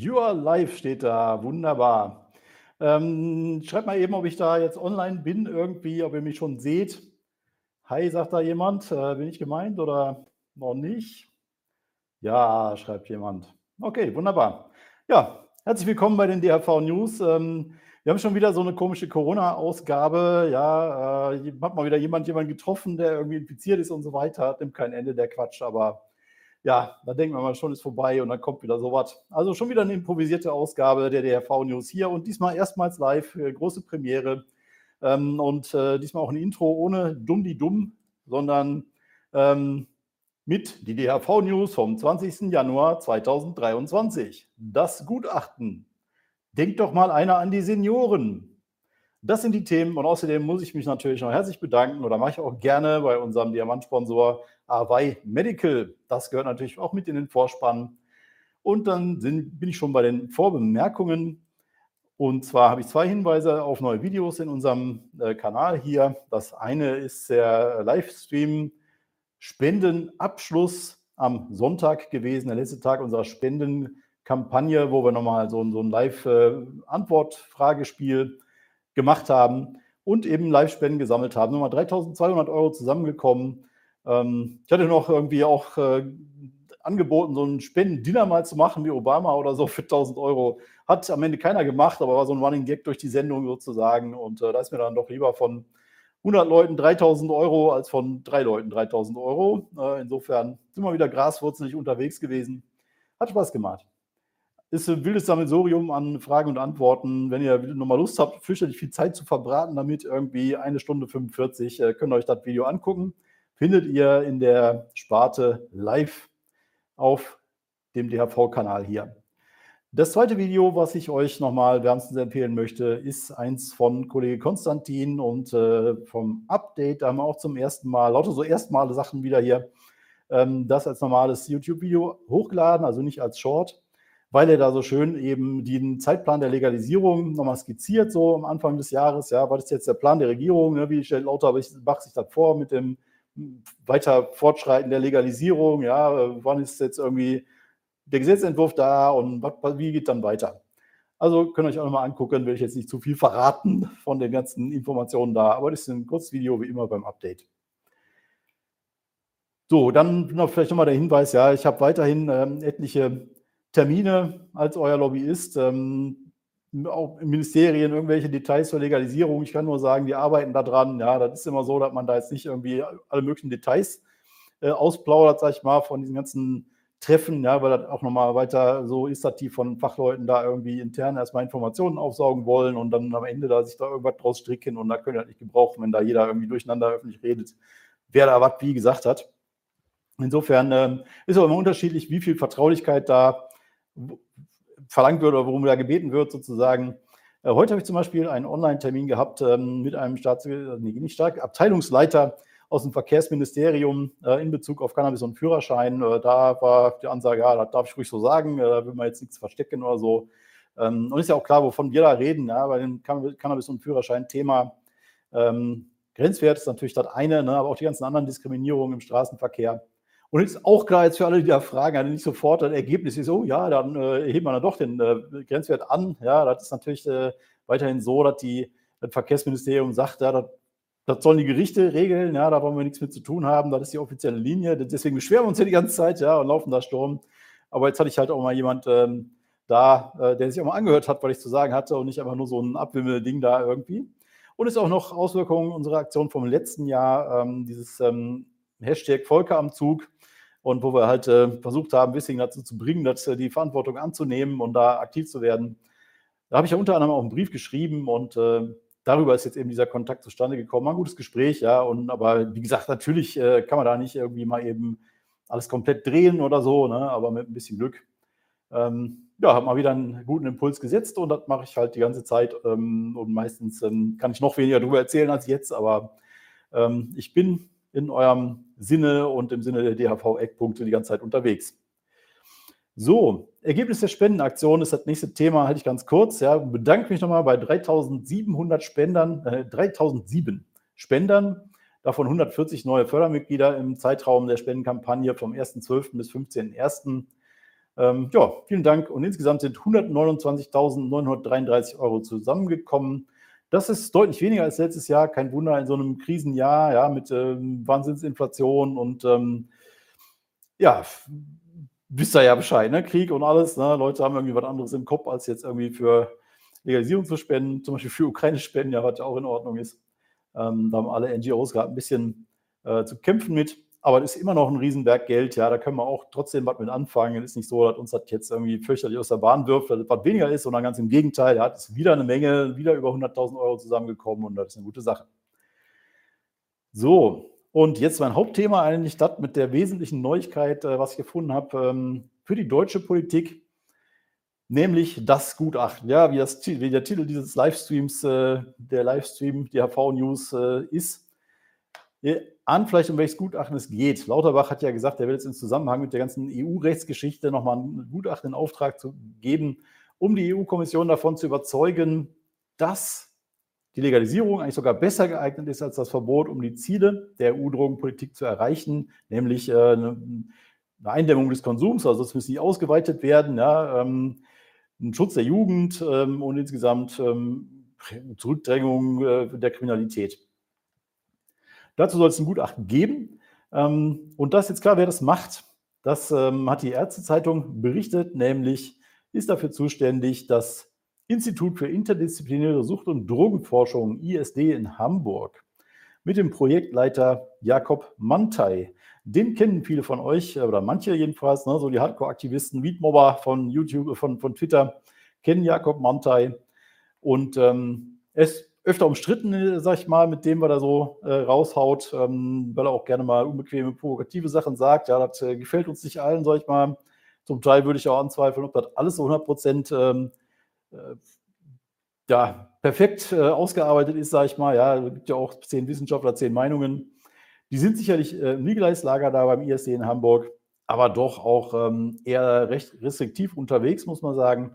You are live steht da, wunderbar. Ähm, schreibt mal eben, ob ich da jetzt online bin irgendwie, ob ihr mich schon seht. Hi, sagt da jemand. Äh, bin ich gemeint oder noch nicht? Ja, schreibt jemand. Okay, wunderbar. Ja, herzlich willkommen bei den DHV News. Ähm, wir haben schon wieder so eine komische Corona-Ausgabe. Ja, äh, hat mal wieder jemand jemanden getroffen, der irgendwie infiziert ist und so weiter. Nimmt kein Ende der Quatsch, aber ja, da denken wir mal schon, ist vorbei und dann kommt wieder sowas. Also schon wieder eine improvisierte Ausgabe der DRV News hier und diesmal erstmals live, äh, große Premiere. Ähm, und äh, diesmal auch ein Intro ohne dumm die dumm, sondern ähm, mit die DHV News vom 20. Januar 2023. Das Gutachten. Denkt doch mal einer an die Senioren. Das sind die Themen und außerdem muss ich mich natürlich noch herzlich bedanken oder mache ich auch gerne bei unserem Diamantsponsor Awei Medical. Das gehört natürlich auch mit in den Vorspann. Und dann sind, bin ich schon bei den Vorbemerkungen. Und zwar habe ich zwei Hinweise auf neue Videos in unserem äh, Kanal hier. Das eine ist der Livestream Spendenabschluss am Sonntag gewesen, der letzte Tag unserer Spendenkampagne, wo wir nochmal so, so ein Live-Antwort-Fragespiel äh, gemacht haben und eben Live-Spenden gesammelt haben. Nochmal 3200 Euro zusammengekommen. Ähm, ich hatte noch irgendwie auch äh, angeboten, so ein Spendendinner mal zu machen wie Obama oder so für 1000 Euro. Hat am Ende keiner gemacht, aber war so ein Running Gag durch die Sendung sozusagen. Und äh, da ist mir dann doch lieber von 100 Leuten 3000 Euro als von drei Leuten 3000 Euro. Äh, insofern sind wir wieder graswurzelig unterwegs gewesen. Hat Spaß gemacht ist ein wildes Sammelsurium an Fragen und Antworten. Wenn ihr nochmal Lust habt, fürchterlich viel Zeit zu verbraten, damit irgendwie eine Stunde 45, äh, könnt ihr euch das Video angucken. Findet ihr in der Sparte live auf dem DHV-Kanal hier. Das zweite Video, was ich euch nochmal wärmstens empfehlen möchte, ist eins von Kollege Konstantin und äh, vom Update. Da haben wir auch zum ersten Mal, lauter so erstmale Sachen wieder hier, ähm, das als normales YouTube-Video hochgeladen, also nicht als Short weil er da so schön eben den Zeitplan der Legalisierung nochmal skizziert, so am Anfang des Jahres. Ja, was ist jetzt der Plan der Regierung? Ne? Wie stellt Lauterbach sich das vor mit dem weiter Fortschreiten der Legalisierung? Ja, wann ist jetzt irgendwie der Gesetzentwurf da und wie geht dann weiter? Also könnt ihr euch auch nochmal angucken, will ich jetzt nicht zu viel verraten von den ganzen Informationen da, aber das ist ein kurzes Video wie immer beim Update. So, dann noch vielleicht nochmal der Hinweis, ja, ich habe weiterhin ähm, etliche Termine als euer Lobbyist, ähm, auch in Ministerien irgendwelche Details zur Legalisierung. Ich kann nur sagen, die arbeiten da dran. Ja, das ist immer so, dass man da jetzt nicht irgendwie alle möglichen Details äh, ausplaudert, sag ich mal, von diesen ganzen Treffen, ja, weil das auch nochmal weiter so ist, dass die von Fachleuten da irgendwie intern erstmal Informationen aufsaugen wollen und dann am Ende da sich da irgendwas draus stricken und da können wir das nicht gebrauchen, wenn da jeder irgendwie durcheinander öffentlich redet, wer da was wie gesagt hat. Insofern äh, ist aber immer unterschiedlich, wie viel Vertraulichkeit da verlangt wird oder worum da gebeten wird, sozusagen. Äh, heute habe ich zum Beispiel einen Online-Termin gehabt ähm, mit einem Staats nee, nicht stark, Abteilungsleiter aus dem Verkehrsministerium äh, in Bezug auf Cannabis und Führerschein. Äh, da war die Ansage, ja, das darf ich ruhig so sagen, da will man jetzt nichts verstecken oder so. Ähm, und ist ja auch klar, wovon wir da reden, ja, bei dem Cannabis- und Führerschein-Thema. Ähm, Grenzwert ist natürlich das eine, ne, aber auch die ganzen anderen Diskriminierungen im Straßenverkehr. Und ist auch klar jetzt für alle, die da fragen, also nicht sofort ein Ergebnis ist, oh ja, dann äh, heben wir dann doch den äh, Grenzwert an. Ja, das ist natürlich äh, weiterhin so, dass die, das Verkehrsministerium sagt, ja, das, das sollen die Gerichte regeln, ja, da wollen wir nichts mit zu tun haben, das ist die offizielle Linie. Deswegen beschweren wir uns ja die ganze Zeit, ja, und laufen da Sturm. Aber jetzt hatte ich halt auch mal jemand ähm, da, äh, der sich auch mal angehört hat, was ich zu sagen hatte und nicht einfach nur so ein Abwimmel-Ding da irgendwie. Und es ist auch noch Auswirkungen unserer Aktion vom letzten Jahr, ähm, dieses ähm, Hashtag Volker am Zug und wo wir halt äh, versucht haben, Wissing dazu zu bringen, dass, äh, die Verantwortung anzunehmen und da aktiv zu werden. Da habe ich ja unter anderem auch einen Brief geschrieben und äh, darüber ist jetzt eben dieser Kontakt zustande gekommen. Ein gutes Gespräch, ja. Und aber wie gesagt, natürlich kann man da nicht irgendwie mal eben alles komplett drehen oder so, ne? aber mit ein bisschen Glück. Ähm, ja, habe mal wieder einen guten Impuls gesetzt und das mache ich halt die ganze Zeit. Ähm, und meistens ähm, kann ich noch weniger darüber erzählen als jetzt, aber ähm, ich bin in eurem Sinne und im Sinne der DHV-Eckpunkte die ganze Zeit unterwegs. So, Ergebnis der Spendenaktion ist das nächste Thema, halte ich ganz kurz. Ja, bedanke mich nochmal bei 3700 Spendern, äh, 3007 Spendern, davon 140 neue Fördermitglieder im Zeitraum der Spendenkampagne vom 1.12. bis 15.01. Ähm, ja, vielen Dank. Und insgesamt sind 129.933 Euro zusammengekommen. Das ist deutlich weniger als letztes Jahr. Kein Wunder in so einem Krisenjahr, ja, mit ähm, Wahnsinnsinflation und ähm, ja, wisst ihr ja Bescheid, ne? Krieg und alles. Ne? Leute haben irgendwie was anderes im Kopf, als jetzt irgendwie für Legalisierung zu spenden, zum Beispiel für Ukraine spenden, ja, was ja auch in Ordnung ist. Ähm, da haben alle NGOs gerade ein bisschen äh, zu kämpfen mit. Aber es ist immer noch ein Riesenberg Geld, ja, da können wir auch trotzdem was mit anfangen. Es ist nicht so, dass uns das jetzt irgendwie fürchterlich aus der Bahn wirft, dass es was weniger ist, sondern ganz im Gegenteil, ja, es ist wieder eine Menge, wieder über 100.000 Euro zusammengekommen und das ist eine gute Sache. So, und jetzt mein Hauptthema eigentlich das mit der wesentlichen Neuigkeit, äh, was ich gefunden habe ähm, für die deutsche Politik, nämlich das Gutachten. Ja, wie, das, wie der Titel dieses Livestreams, äh, der Livestream, die HV-News äh, ist. Ihr ahnt vielleicht, um welches Gutachten es geht. Lauterbach hat ja gesagt, er will jetzt im Zusammenhang mit der ganzen EU-Rechtsgeschichte nochmal ein Gutachten in Auftrag zu geben, um die EU-Kommission davon zu überzeugen, dass die Legalisierung eigentlich sogar besser geeignet ist als das Verbot, um die Ziele der EU-Drogenpolitik zu erreichen, nämlich äh, eine Eindämmung des Konsums, also es muss nicht ausgeweitet werden, ja, ähm, ein Schutz der Jugend ähm, und insgesamt ähm, Zurückdrängung äh, der Kriminalität. Dazu soll es ein Gutachten geben. und das ist jetzt klar, wer das macht. Das hat die Ärztezeitung berichtet, nämlich ist dafür zuständig, dass Institut für interdisziplinäre Sucht- und Drogenforschung, ISD in Hamburg, mit dem Projektleiter Jakob Mantei. Den kennen viele von euch, oder manche jedenfalls, ne, so die Hardcore-Aktivisten, Weedmobber von YouTube, von, von Twitter, kennen Jakob Mantei. Und ähm, ist öfter umstritten, sag ich mal, mit dem, was er so äh, raushaut, ähm, weil er auch gerne mal unbequeme, provokative Sachen sagt. Ja, das äh, gefällt uns nicht allen, sag ich mal. Zum Teil würde ich auch anzweifeln, ob das alles so 100 Prozent ähm, äh, ja, perfekt äh, ausgearbeitet ist, sage ich mal. Ja, es gibt ja auch zehn Wissenschaftler, zehn Meinungen. Die sind sicherlich äh, im Legalize-Lager da beim ISD in Hamburg, aber doch auch ähm, eher recht restriktiv unterwegs, muss man sagen.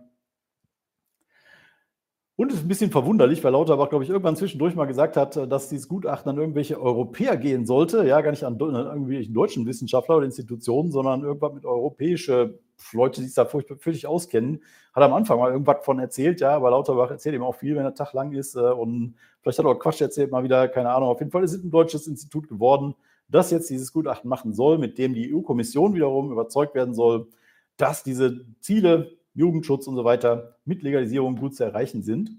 Und es ist ein bisschen verwunderlich, weil Lauterbach, glaube ich, irgendwann zwischendurch mal gesagt hat, dass dieses Gutachten an irgendwelche Europäer gehen sollte. Ja, gar nicht an, an irgendwelche deutschen Wissenschaftler oder Institutionen, sondern irgendwas mit europäische Leute, die sich da völlig auskennen. Hat am Anfang mal irgendwas von erzählt, ja, aber Lauterbach erzählt eben auch viel, wenn der Tag lang ist. Äh, und vielleicht hat er auch Quatsch erzählt, mal wieder, keine Ahnung. Auf jeden Fall ist es ein deutsches Institut geworden, das jetzt dieses Gutachten machen soll, mit dem die EU-Kommission wiederum überzeugt werden soll, dass diese Ziele Jugendschutz und so weiter mit Legalisierung gut zu erreichen sind.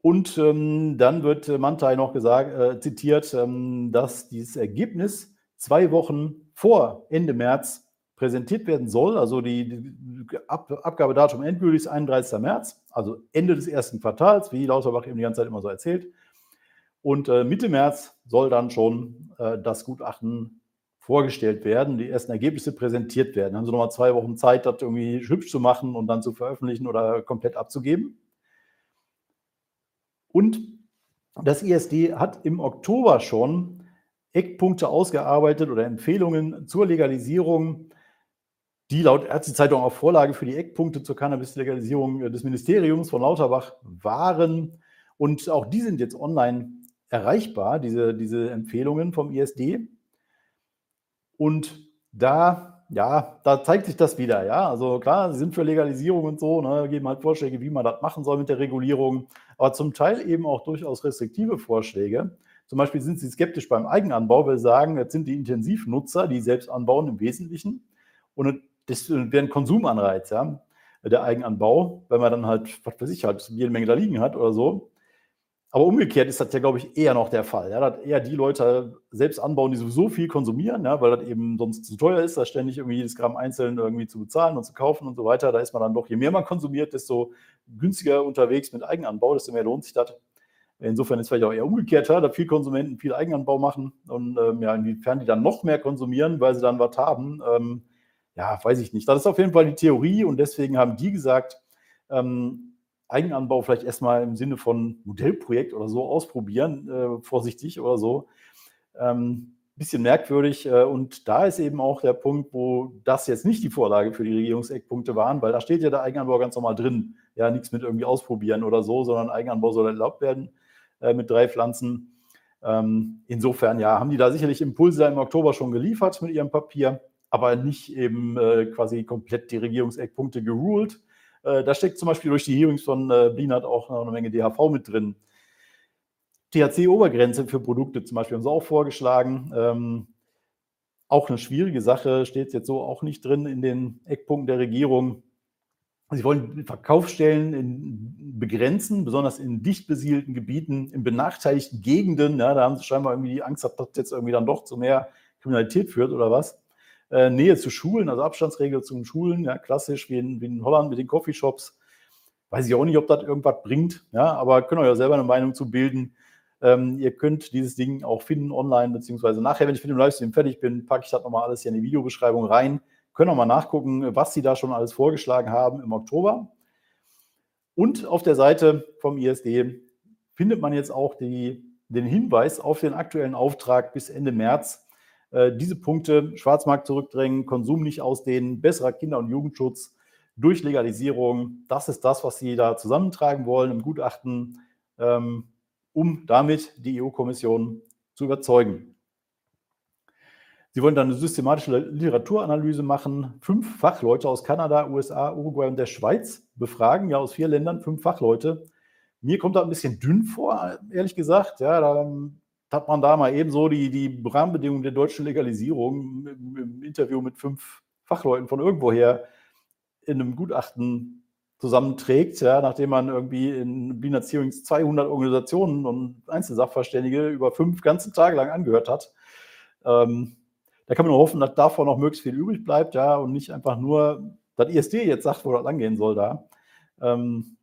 Und ähm, dann wird äh, Mantai noch gesagt, äh, zitiert, ähm, dass dieses Ergebnis zwei Wochen vor Ende März präsentiert werden soll. Also die, die Ab Abgabedatum endgültig ist 31. März, also Ende des ersten Quartals, wie Lauterbach eben die ganze Zeit immer so erzählt. Und äh, Mitte März soll dann schon äh, das Gutachten vorgestellt werden, die ersten Ergebnisse präsentiert werden. Haben sie nochmal zwei Wochen Zeit, das irgendwie hübsch zu machen und dann zu veröffentlichen oder komplett abzugeben. Und das ISD hat im Oktober schon Eckpunkte ausgearbeitet oder Empfehlungen zur Legalisierung, die laut Ärztezeitung auch Vorlage für die Eckpunkte zur Cannabis-Legalisierung des Ministeriums von Lauterbach waren. Und auch die sind jetzt online erreichbar, diese, diese Empfehlungen vom ISD. Und da, ja, da zeigt sich das wieder, ja. Also klar, sie sind für Legalisierung und so, ne, geben halt Vorschläge, wie man das machen soll mit der Regulierung, aber zum Teil eben auch durchaus restriktive Vorschläge. Zum Beispiel sind sie skeptisch beim Eigenanbau, weil sie sagen, jetzt sind die Intensivnutzer, die selbst anbauen im Wesentlichen. Und das wäre ein Konsumanreiz, ja, der Eigenanbau, wenn man dann halt, was weiß ich, halt jede Menge da liegen hat oder so. Aber umgekehrt ist das ja, glaube ich, eher noch der Fall. Ja, dass eher die Leute selbst anbauen, die sowieso viel konsumieren, ja, weil das eben sonst zu teuer ist, da ständig irgendwie jedes Gramm einzeln irgendwie zu bezahlen und zu kaufen und so weiter. Da ist man dann doch, je mehr man konsumiert, desto günstiger unterwegs mit Eigenanbau, desto mehr lohnt sich das. Insofern ist es vielleicht auch eher umgekehrt, ja, dass viele Konsumenten viel Eigenanbau machen und ähm, ja, inwiefern die dann noch mehr konsumieren, weil sie dann was haben, ähm, ja, weiß ich nicht. Das ist auf jeden Fall die Theorie und deswegen haben die gesagt, ähm, Eigenanbau vielleicht erstmal im Sinne von Modellprojekt oder so ausprobieren, äh, vorsichtig oder so. Ähm, bisschen merkwürdig. Äh, und da ist eben auch der Punkt, wo das jetzt nicht die Vorlage für die Regierungseckpunkte waren, weil da steht ja der Eigenanbau ganz normal drin. Ja, nichts mit irgendwie ausprobieren oder so, sondern Eigenanbau soll erlaubt werden äh, mit drei Pflanzen. Ähm, insofern, ja, haben die da sicherlich Impulse im Oktober schon geliefert mit ihrem Papier. aber nicht eben äh, quasi komplett die Regierungseckpunkte geruled. Äh, da steckt zum Beispiel durch die Hearings von äh, Blinert auch noch eine Menge DHV mit drin. THC-Obergrenze für Produkte zum Beispiel haben sie auch vorgeschlagen. Ähm, auch eine schwierige Sache, steht jetzt so auch nicht drin in den Eckpunkten der Regierung. Sie wollen Verkaufsstellen in, begrenzen, besonders in dicht besiedelten Gebieten, in benachteiligten Gegenden. Ja, da haben sie scheinbar irgendwie die Angst, dass das jetzt irgendwie dann doch zu mehr Kriminalität führt oder was. Äh, Nähe zu Schulen, also Abstandsregel zu Schulen, ja, klassisch wie in, wie in Holland mit den Coffeeshops. Weiß ich auch nicht, ob das irgendwas bringt, ja, aber könnt euch ja selber eine Meinung zu bilden. Ähm, ihr könnt dieses Ding auch finden online, beziehungsweise nachher, wenn ich mit dem Livestream fertig bin, packe ich das nochmal alles hier in die Videobeschreibung rein. Können auch mal nachgucken, was sie da schon alles vorgeschlagen haben im Oktober. Und auf der Seite vom ISD findet man jetzt auch die, den Hinweis auf den aktuellen Auftrag bis Ende März. Äh, diese Punkte, Schwarzmarkt zurückdrängen, Konsum nicht ausdehnen, besserer Kinder- und Jugendschutz durch Legalisierung, das ist das, was Sie da zusammentragen wollen im Gutachten. Ähm, um damit die EU-Kommission zu überzeugen. Sie wollen dann eine systematische Literaturanalyse machen, fünf Fachleute aus Kanada, USA, Uruguay und der Schweiz befragen, ja aus vier Ländern, fünf Fachleute. Mir kommt das ein bisschen dünn vor, ehrlich gesagt. Ja, da hat man da mal eben so die, die Rahmenbedingungen der deutschen Legalisierung im, im Interview mit fünf Fachleuten von irgendwoher in einem Gutachten zusammenträgt, ja, nachdem man irgendwie in Hearings 200 Organisationen und Einzelsachverständige über fünf ganze Tage lang angehört hat. Ähm, da kann man nur hoffen, dass davon noch möglichst viel übrig bleibt, ja, und nicht einfach nur das ISD jetzt sagt, wo das angehen soll da. Ähm,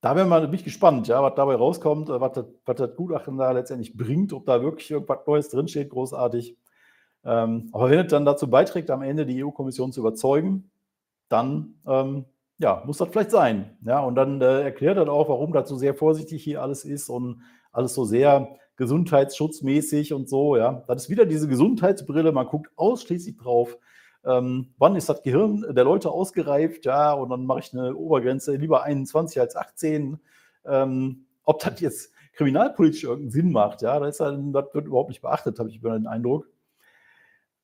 da wäre mal mich gespannt, ja, was dabei rauskommt, was das, was das Gutachten da letztendlich bringt, ob da wirklich irgendwas Neues drinsteht, großartig. Ähm, aber wenn es dann dazu beiträgt, am Ende die EU-Kommission zu überzeugen, dann ähm, ja, muss das vielleicht sein. Ja, und dann äh, erklärt er auch, warum das so sehr vorsichtig hier alles ist und alles so sehr gesundheitsschutzmäßig und so. Ja, das ist wieder diese Gesundheitsbrille. Man guckt ausschließlich drauf, ähm, wann ist das Gehirn der Leute ausgereift. Ja, und dann mache ich eine Obergrenze lieber 21 als 18. Ähm, ob das jetzt kriminalpolitisch irgendeinen Sinn macht, ja, das, halt, das wird überhaupt nicht beachtet, habe ich den Eindruck.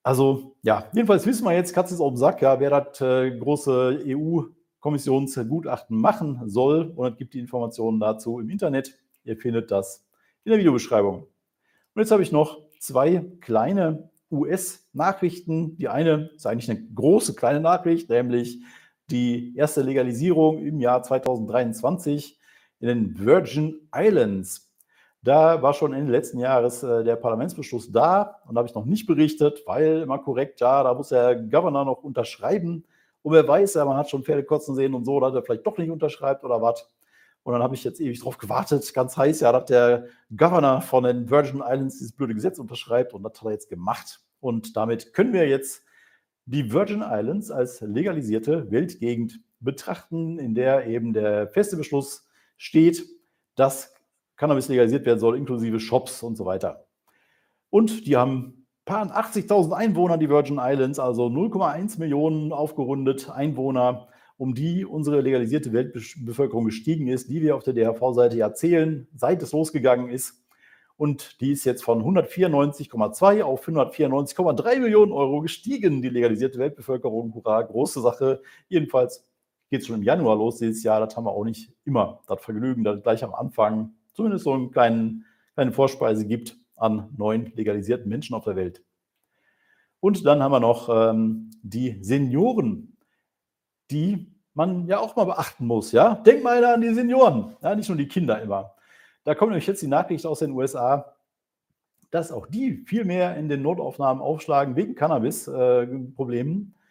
Also, ja, jedenfalls wissen wir jetzt, Katze ist auf dem Sack, ja, wer das äh, große EU- Kommissionsgutachten machen soll. Und es gibt die Informationen dazu im Internet. Ihr findet das in der Videobeschreibung. Und jetzt habe ich noch zwei kleine US-Nachrichten. Die eine ist eigentlich eine große kleine Nachricht, nämlich die erste Legalisierung im Jahr 2023 in den Virgin Islands. Da war schon Ende letzten Jahres äh, der Parlamentsbeschluss da und habe ich noch nicht berichtet, weil immer korrekt, ja, da muss der Governor noch unterschreiben. Und wer weiß, man hat schon Pferde kotzen sehen und so, dass er vielleicht doch nicht unterschreibt oder was. Und dann habe ich jetzt ewig drauf gewartet, ganz heiß, ja, dass der Governor von den Virgin Islands dieses blöde Gesetz unterschreibt und das hat er jetzt gemacht. Und damit können wir jetzt die Virgin Islands als legalisierte Weltgegend betrachten, in der eben der feste Beschluss steht, dass Cannabis legalisiert werden soll, inklusive Shops und so weiter. Und die haben paar 80.000 Einwohner, die Virgin Islands, also 0,1 Millionen aufgerundet Einwohner, um die unsere legalisierte Weltbevölkerung gestiegen ist, die wir auf der DHV-Seite ja zählen, seit es losgegangen ist. Und die ist jetzt von 194,2 auf 194,3 Millionen Euro gestiegen, die legalisierte Weltbevölkerung. Hurra, große Sache. Jedenfalls geht es schon im Januar los dieses Jahr. Das haben wir auch nicht immer. Das Vergnügen, dass gleich am Anfang zumindest so einen kleinen, kleine Vorspeise gibt an neuen legalisierten Menschen auf der Welt. Und dann haben wir noch ähm, die Senioren, die man ja auch mal beachten muss. Ja? Denk mal an die Senioren, ja? nicht nur die Kinder immer. Da kommt nämlich jetzt die Nachricht aus den USA, dass auch die viel mehr in den Notaufnahmen aufschlagen wegen Cannabis-Problemen. Äh,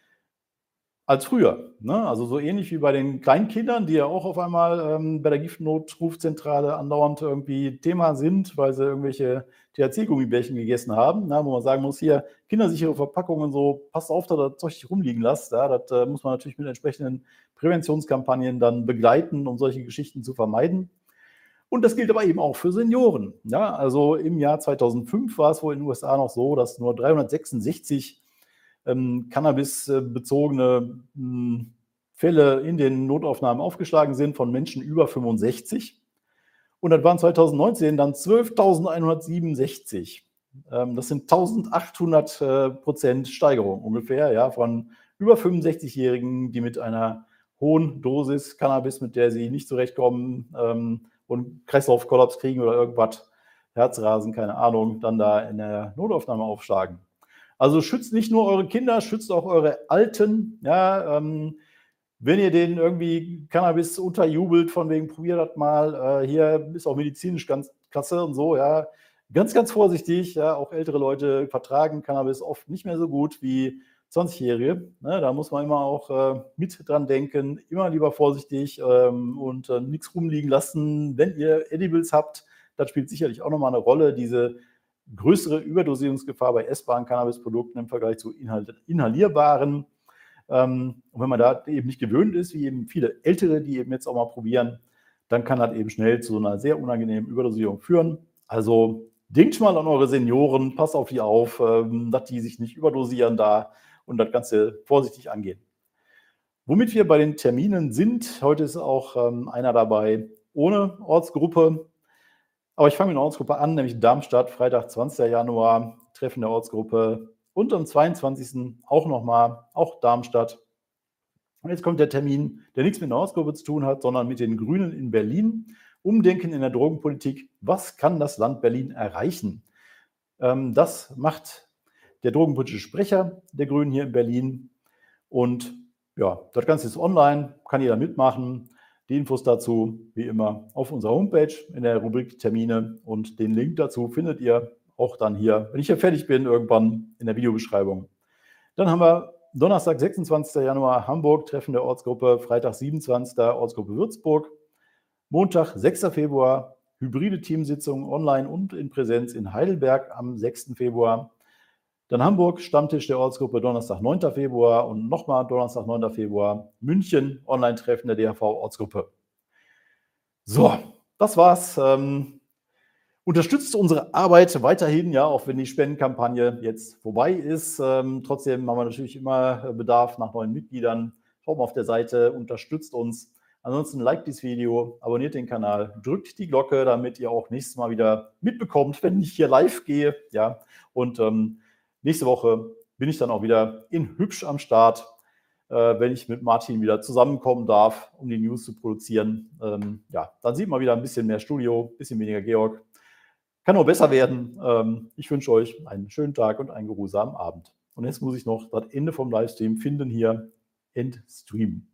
als früher. Ne? Also so ähnlich wie bei den Kleinkindern, die ja auch auf einmal ähm, bei der Giftnotrufzentrale andauernd irgendwie Thema sind, weil sie irgendwelche THC-Gummibärchen gegessen haben, ne? wo man sagen muss, hier kindersichere Verpackungen so, passt auf, dass das Zeug nicht rumliegen lasst. Ja? Das äh, muss man natürlich mit entsprechenden Präventionskampagnen dann begleiten, um solche Geschichten zu vermeiden. Und das gilt aber eben auch für Senioren. Ja? Also im Jahr 2005 war es wohl in den USA noch so, dass nur 366 ähm, Cannabis-bezogene hm, Fälle in den Notaufnahmen aufgeschlagen sind von Menschen über 65. Und das waren 2019 dann 12.167. Ähm, das sind 1800 äh, Prozent Steigerung ungefähr, ja, von über 65-Jährigen, die mit einer hohen Dosis Cannabis, mit der sie nicht zurechtkommen ähm, und Kreislaufkollaps kriegen oder irgendwas, Herzrasen, keine Ahnung, dann da in der Notaufnahme aufschlagen. Also schützt nicht nur eure Kinder, schützt auch eure Alten. Ja, ähm, wenn ihr denen irgendwie Cannabis unterjubelt, von wegen probiert das mal, äh, hier ist auch medizinisch ganz klasse und so, ja, ganz, ganz vorsichtig. Ja, auch ältere Leute vertragen Cannabis oft nicht mehr so gut wie 20-Jährige. Ne, da muss man immer auch äh, mit dran denken, immer lieber vorsichtig ähm, und äh, nichts rumliegen lassen. Wenn ihr Edibles habt, das spielt sicherlich auch nochmal eine Rolle, diese größere Überdosierungsgefahr bei essbaren Cannabisprodukten im Vergleich zu inhalierbaren. Ähm, und wenn man da eben nicht gewöhnt ist, wie eben viele Ältere, die eben jetzt auch mal probieren, dann kann das eben schnell zu einer sehr unangenehmen Überdosierung führen. Also denkt mal an eure Senioren, passt auf die auf, ähm, dass die sich nicht überdosieren da und das Ganze vorsichtig angehen. Womit wir bei den Terminen sind, heute ist auch ähm, einer dabei ohne Ortsgruppe. Aber ich fange mit einer Ortsgruppe an, nämlich Darmstadt, Freitag, 20. Januar, Treffen der Ortsgruppe. Und am 22. auch nochmal, auch Darmstadt. Und jetzt kommt der Termin, der nichts mit Ortsgruppe zu tun hat, sondern mit den Grünen in Berlin. Umdenken in der Drogenpolitik. Was kann das Land Berlin erreichen? Ähm, das macht der drogenpolitische Sprecher der Grünen hier in Berlin. Und ja, das Ganze ist online, kann jeder mitmachen. Die Infos dazu, wie immer, auf unserer Homepage in der Rubrik Termine und den Link dazu findet ihr auch dann hier, wenn ich hier fertig bin, irgendwann in der Videobeschreibung. Dann haben wir Donnerstag, 26. Januar Hamburg, Treffen der Ortsgruppe, Freitag, 27. Ortsgruppe Würzburg, Montag, 6. Februar, hybride Teamsitzung online und in Präsenz in Heidelberg am 6. Februar. Dann Hamburg, Stammtisch der Ortsgruppe, Donnerstag, 9. Februar und nochmal Donnerstag, 9. Februar, München, Online-Treffen der DHV-Ortsgruppe. So, das war's. Ähm, unterstützt unsere Arbeit weiterhin, ja, auch wenn die Spendenkampagne jetzt vorbei ist. Ähm, trotzdem haben wir natürlich immer Bedarf nach neuen Mitgliedern. Schaut mal auf der Seite, unterstützt uns. Ansonsten liked dieses Video, abonniert den Kanal, drückt die Glocke, damit ihr auch nächstes Mal wieder mitbekommt, wenn ich hier live gehe. Ja, und ähm, Nächste Woche bin ich dann auch wieder in Hübsch am Start, äh, wenn ich mit Martin wieder zusammenkommen darf, um die News zu produzieren. Ähm, ja, dann sieht man wieder ein bisschen mehr Studio, ein bisschen weniger Georg. Kann nur besser werden. Ähm, ich wünsche euch einen schönen Tag und einen geruhsamen Abend. Und jetzt muss ich noch das Ende vom Livestream finden hier. Endstream.